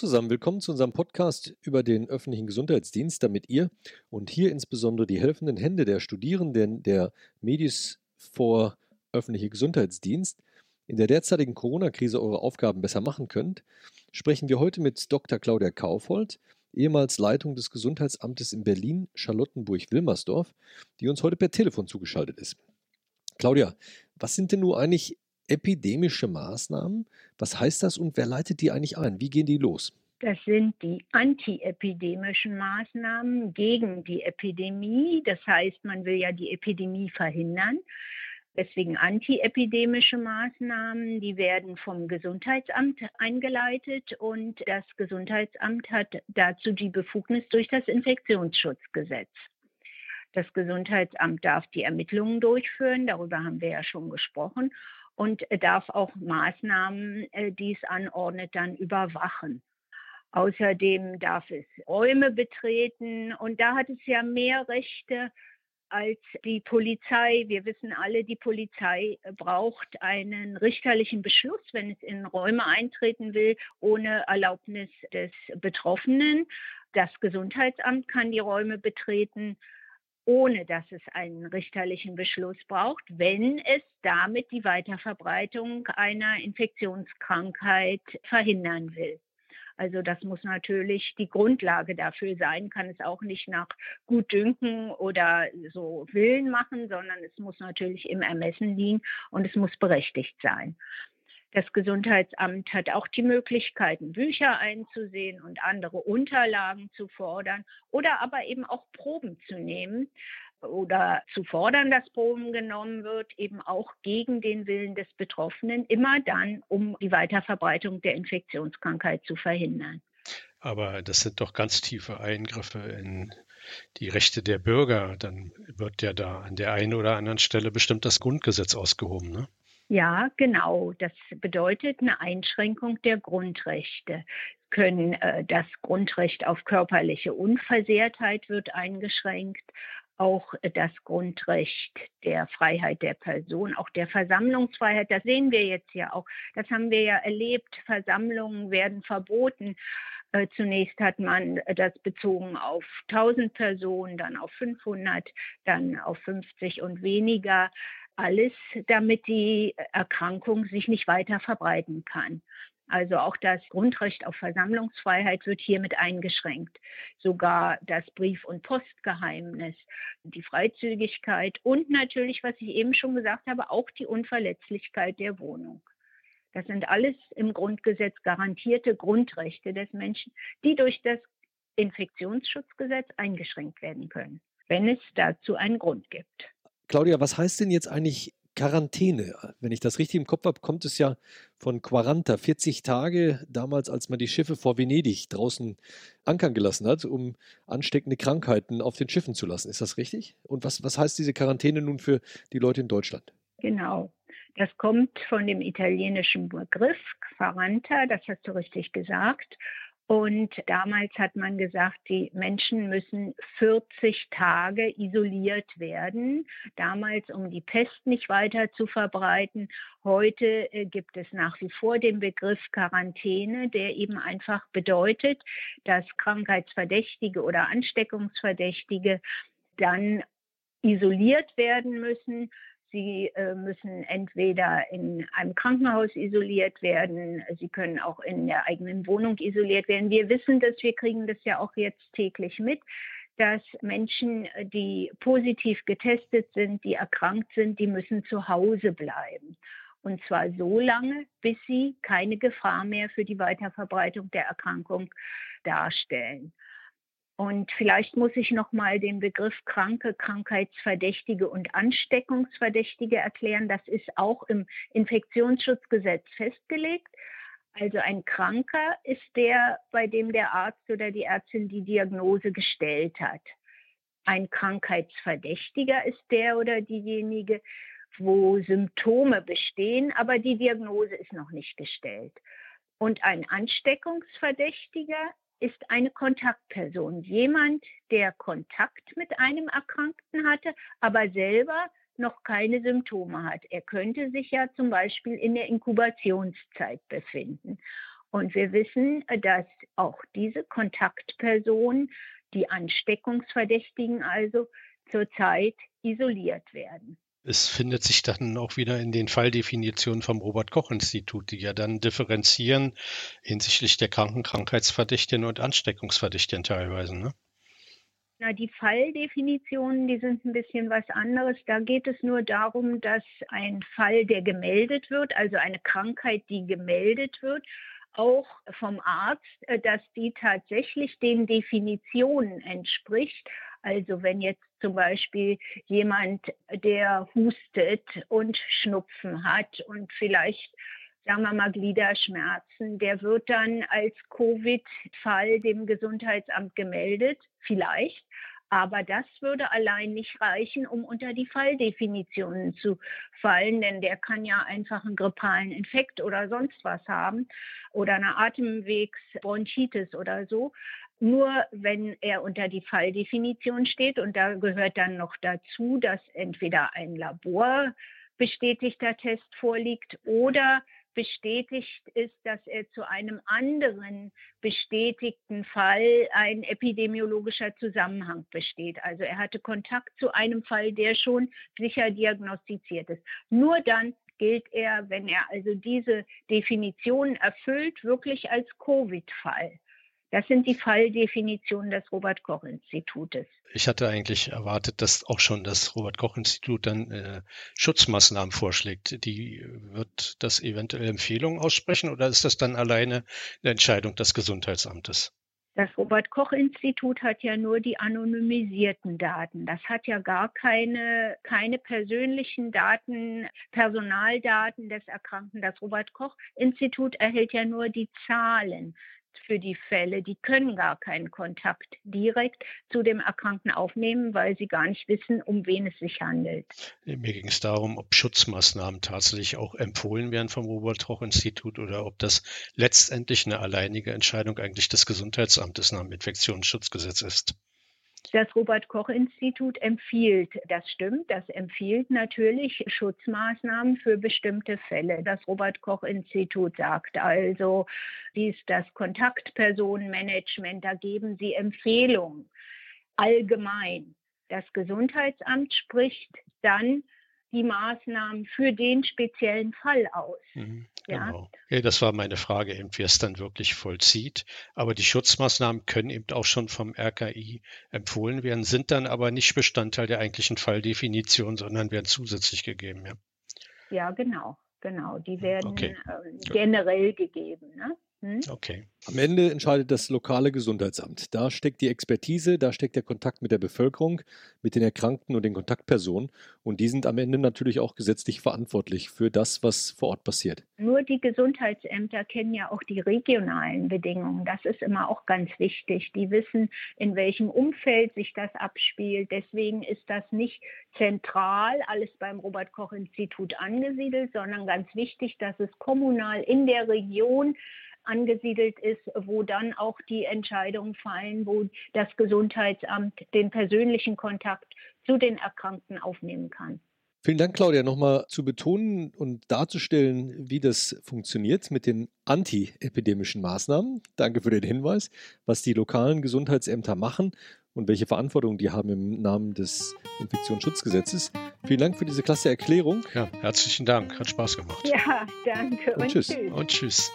zusammen, willkommen zu unserem Podcast über den öffentlichen Gesundheitsdienst, damit ihr und hier insbesondere die helfenden Hände der Studierenden der Medis vor öffentliche Gesundheitsdienst in der derzeitigen Corona-Krise eure Aufgaben besser machen könnt, sprechen wir heute mit Dr. Claudia Kaufhold, ehemals Leitung des Gesundheitsamtes in Berlin, Charlottenburg-Wilmersdorf, die uns heute per Telefon zugeschaltet ist. Claudia, was sind denn nun eigentlich epidemische Maßnahmen? Was heißt das und wer leitet die eigentlich ein? Wie gehen die los? Das sind die antiepidemischen Maßnahmen gegen die Epidemie. Das heißt, man will ja die Epidemie verhindern. Deswegen antiepidemische Maßnahmen, die werden vom Gesundheitsamt eingeleitet und das Gesundheitsamt hat dazu die Befugnis durch das Infektionsschutzgesetz. Das Gesundheitsamt darf die Ermittlungen durchführen, darüber haben wir ja schon gesprochen, und darf auch Maßnahmen, äh, die es anordnet, dann überwachen. Außerdem darf es Räume betreten und da hat es ja mehr Rechte als die Polizei. Wir wissen alle, die Polizei braucht einen richterlichen Beschluss, wenn es in Räume eintreten will, ohne Erlaubnis des Betroffenen. Das Gesundheitsamt kann die Räume betreten ohne dass es einen richterlichen Beschluss braucht, wenn es damit die Weiterverbreitung einer Infektionskrankheit verhindern will. Also das muss natürlich die Grundlage dafür sein, kann es auch nicht nach Gutdünken oder so Willen machen, sondern es muss natürlich im Ermessen liegen und es muss berechtigt sein. Das Gesundheitsamt hat auch die Möglichkeiten, Bücher einzusehen und andere Unterlagen zu fordern oder aber eben auch Proben zu nehmen oder zu fordern, dass Proben genommen wird, eben auch gegen den Willen des Betroffenen, immer dann, um die Weiterverbreitung der Infektionskrankheit zu verhindern. Aber das sind doch ganz tiefe Eingriffe in die Rechte der Bürger. Dann wird ja da an der einen oder anderen Stelle bestimmt das Grundgesetz ausgehoben. Ne? Ja, genau. Das bedeutet eine Einschränkung der Grundrechte. Können äh, das Grundrecht auf körperliche Unversehrtheit wird eingeschränkt, auch das Grundrecht der Freiheit der Person, auch der Versammlungsfreiheit. Das sehen wir jetzt ja auch. Das haben wir ja erlebt. Versammlungen werden verboten. Äh, zunächst hat man das bezogen auf 1000 Personen, dann auf 500, dann auf 50 und weniger alles, damit die Erkrankung sich nicht weiter verbreiten kann. Also auch das Grundrecht auf Versammlungsfreiheit wird hiermit eingeschränkt. Sogar das Brief- und Postgeheimnis, die Freizügigkeit und natürlich, was ich eben schon gesagt habe, auch die Unverletzlichkeit der Wohnung. Das sind alles im Grundgesetz garantierte Grundrechte des Menschen, die durch das Infektionsschutzgesetz eingeschränkt werden können, wenn es dazu einen Grund gibt. Claudia, was heißt denn jetzt eigentlich Quarantäne? Wenn ich das richtig im Kopf habe, kommt es ja von Quaranta, 40 Tage damals, als man die Schiffe vor Venedig draußen ankern gelassen hat, um ansteckende Krankheiten auf den Schiffen zu lassen. Ist das richtig? Und was, was heißt diese Quarantäne nun für die Leute in Deutschland? Genau. Das kommt von dem italienischen Begriff Quaranta, das hast du richtig gesagt. Und damals hat man gesagt, die Menschen müssen 40 Tage isoliert werden. Damals, um die Pest nicht weiter zu verbreiten. Heute äh, gibt es nach wie vor den Begriff Quarantäne, der eben einfach bedeutet, dass Krankheitsverdächtige oder Ansteckungsverdächtige dann isoliert werden müssen Sie äh, müssen entweder in einem Krankenhaus isoliert werden, Sie können auch in der eigenen Wohnung isoliert werden. Wir wissen das, wir kriegen das ja auch jetzt täglich mit, dass Menschen, die positiv getestet sind, die erkrankt sind, die müssen zu Hause bleiben. Und zwar so lange, bis sie keine Gefahr mehr für die Weiterverbreitung der Erkrankung darstellen. Und vielleicht muss ich noch mal den Begriff Kranke, Krankheitsverdächtige und Ansteckungsverdächtige erklären. Das ist auch im Infektionsschutzgesetz festgelegt. Also ein Kranker ist der, bei dem der Arzt oder die Ärztin die Diagnose gestellt hat. Ein Krankheitsverdächtiger ist der oder diejenige, wo Symptome bestehen, aber die Diagnose ist noch nicht gestellt. Und ein Ansteckungsverdächtiger ist eine Kontaktperson, jemand, der Kontakt mit einem Erkrankten hatte, aber selber noch keine Symptome hat. Er könnte sich ja zum Beispiel in der Inkubationszeit befinden. Und wir wissen, dass auch diese Kontaktpersonen, die Ansteckungsverdächtigen also, zurzeit isoliert werden. Es findet sich dann auch wieder in den Falldefinitionen vom Robert-Koch-Institut, die ja dann differenzieren hinsichtlich der kranken Krankheitsverdächtigen und Ansteckungsverdächtigen teilweise. Ne? Na, die Falldefinitionen, die sind ein bisschen was anderes. Da geht es nur darum, dass ein Fall, der gemeldet wird, also eine Krankheit, die gemeldet wird, auch vom Arzt, äh, dass die tatsächlich den Definitionen entspricht. Also wenn jetzt zum Beispiel jemand, der hustet und Schnupfen hat und vielleicht sagen wir mal Gliederschmerzen, der wird dann als Covid-Fall dem Gesundheitsamt gemeldet, vielleicht. Aber das würde allein nicht reichen, um unter die Falldefinitionen zu fallen, denn der kann ja einfach einen grippalen Infekt oder sonst was haben oder eine Atemwegsbronchitis oder so. Nur wenn er unter die Falldefinition steht und da gehört dann noch dazu, dass entweder ein Labor bestätigter Test vorliegt oder bestätigt ist, dass er zu einem anderen bestätigten Fall ein epidemiologischer Zusammenhang besteht. Also er hatte Kontakt zu einem Fall, der schon sicher diagnostiziert ist. Nur dann gilt er, wenn er also diese Definition erfüllt, wirklich als Covid-Fall. Das sind die Falldefinitionen des Robert Koch Institutes. Ich hatte eigentlich erwartet, dass auch schon das Robert Koch Institut dann äh, Schutzmaßnahmen vorschlägt. Die wird das eventuell Empfehlungen aussprechen oder ist das dann alleine eine Entscheidung des Gesundheitsamtes? Das Robert Koch Institut hat ja nur die anonymisierten Daten. Das hat ja gar keine, keine persönlichen Daten, Personaldaten des Erkrankten. Das Robert Koch Institut erhält ja nur die Zahlen für die Fälle, die können gar keinen Kontakt direkt zu dem Erkrankten aufnehmen, weil sie gar nicht wissen, um wen es sich handelt. Mir ging es darum, ob Schutzmaßnahmen tatsächlich auch empfohlen werden vom Robert-Koch-Institut oder ob das letztendlich eine alleinige Entscheidung eigentlich des Gesundheitsamtes nach dem Infektionsschutzgesetz ist. Das Robert Koch Institut empfiehlt, das stimmt, das empfiehlt natürlich Schutzmaßnahmen für bestimmte Fälle. Das Robert Koch Institut sagt also, dies das Kontaktpersonenmanagement, da geben sie Empfehlungen allgemein. Das Gesundheitsamt spricht dann die Maßnahmen für den speziellen Fall aus. Mhm. Ja. Genau. Ja, das war meine Frage, eben, wie es dann wirklich vollzieht. Aber die Schutzmaßnahmen können eben auch schon vom RKI empfohlen werden, sind dann aber nicht Bestandteil der eigentlichen Falldefinition, sondern werden zusätzlich gegeben. Ja, ja genau, genau. Die werden okay. äh, generell gegeben. Ne? Hm? Okay. Am Ende entscheidet das lokale Gesundheitsamt. Da steckt die Expertise, da steckt der Kontakt mit der Bevölkerung, mit den Erkrankten und den Kontaktpersonen. Und die sind am Ende natürlich auch gesetzlich verantwortlich für das, was vor Ort passiert. Nur die Gesundheitsämter kennen ja auch die regionalen Bedingungen. Das ist immer auch ganz wichtig. Die wissen, in welchem Umfeld sich das abspielt. Deswegen ist das nicht zentral alles beim Robert Koch Institut angesiedelt, sondern ganz wichtig, dass es kommunal in der Region angesiedelt ist, wo dann auch die Entscheidungen fallen, wo das Gesundheitsamt den persönlichen Kontakt zu den Erkrankten aufnehmen kann. Vielen Dank, Claudia, nochmal zu betonen und darzustellen, wie das funktioniert mit den antiepidemischen Maßnahmen. Danke für den Hinweis, was die lokalen Gesundheitsämter machen und welche Verantwortung die haben im Namen des Infektionsschutzgesetzes. Vielen Dank für diese klasse Erklärung. Ja, herzlichen Dank. Hat Spaß gemacht. Ja, danke. Und, und tschüss. Und tschüss.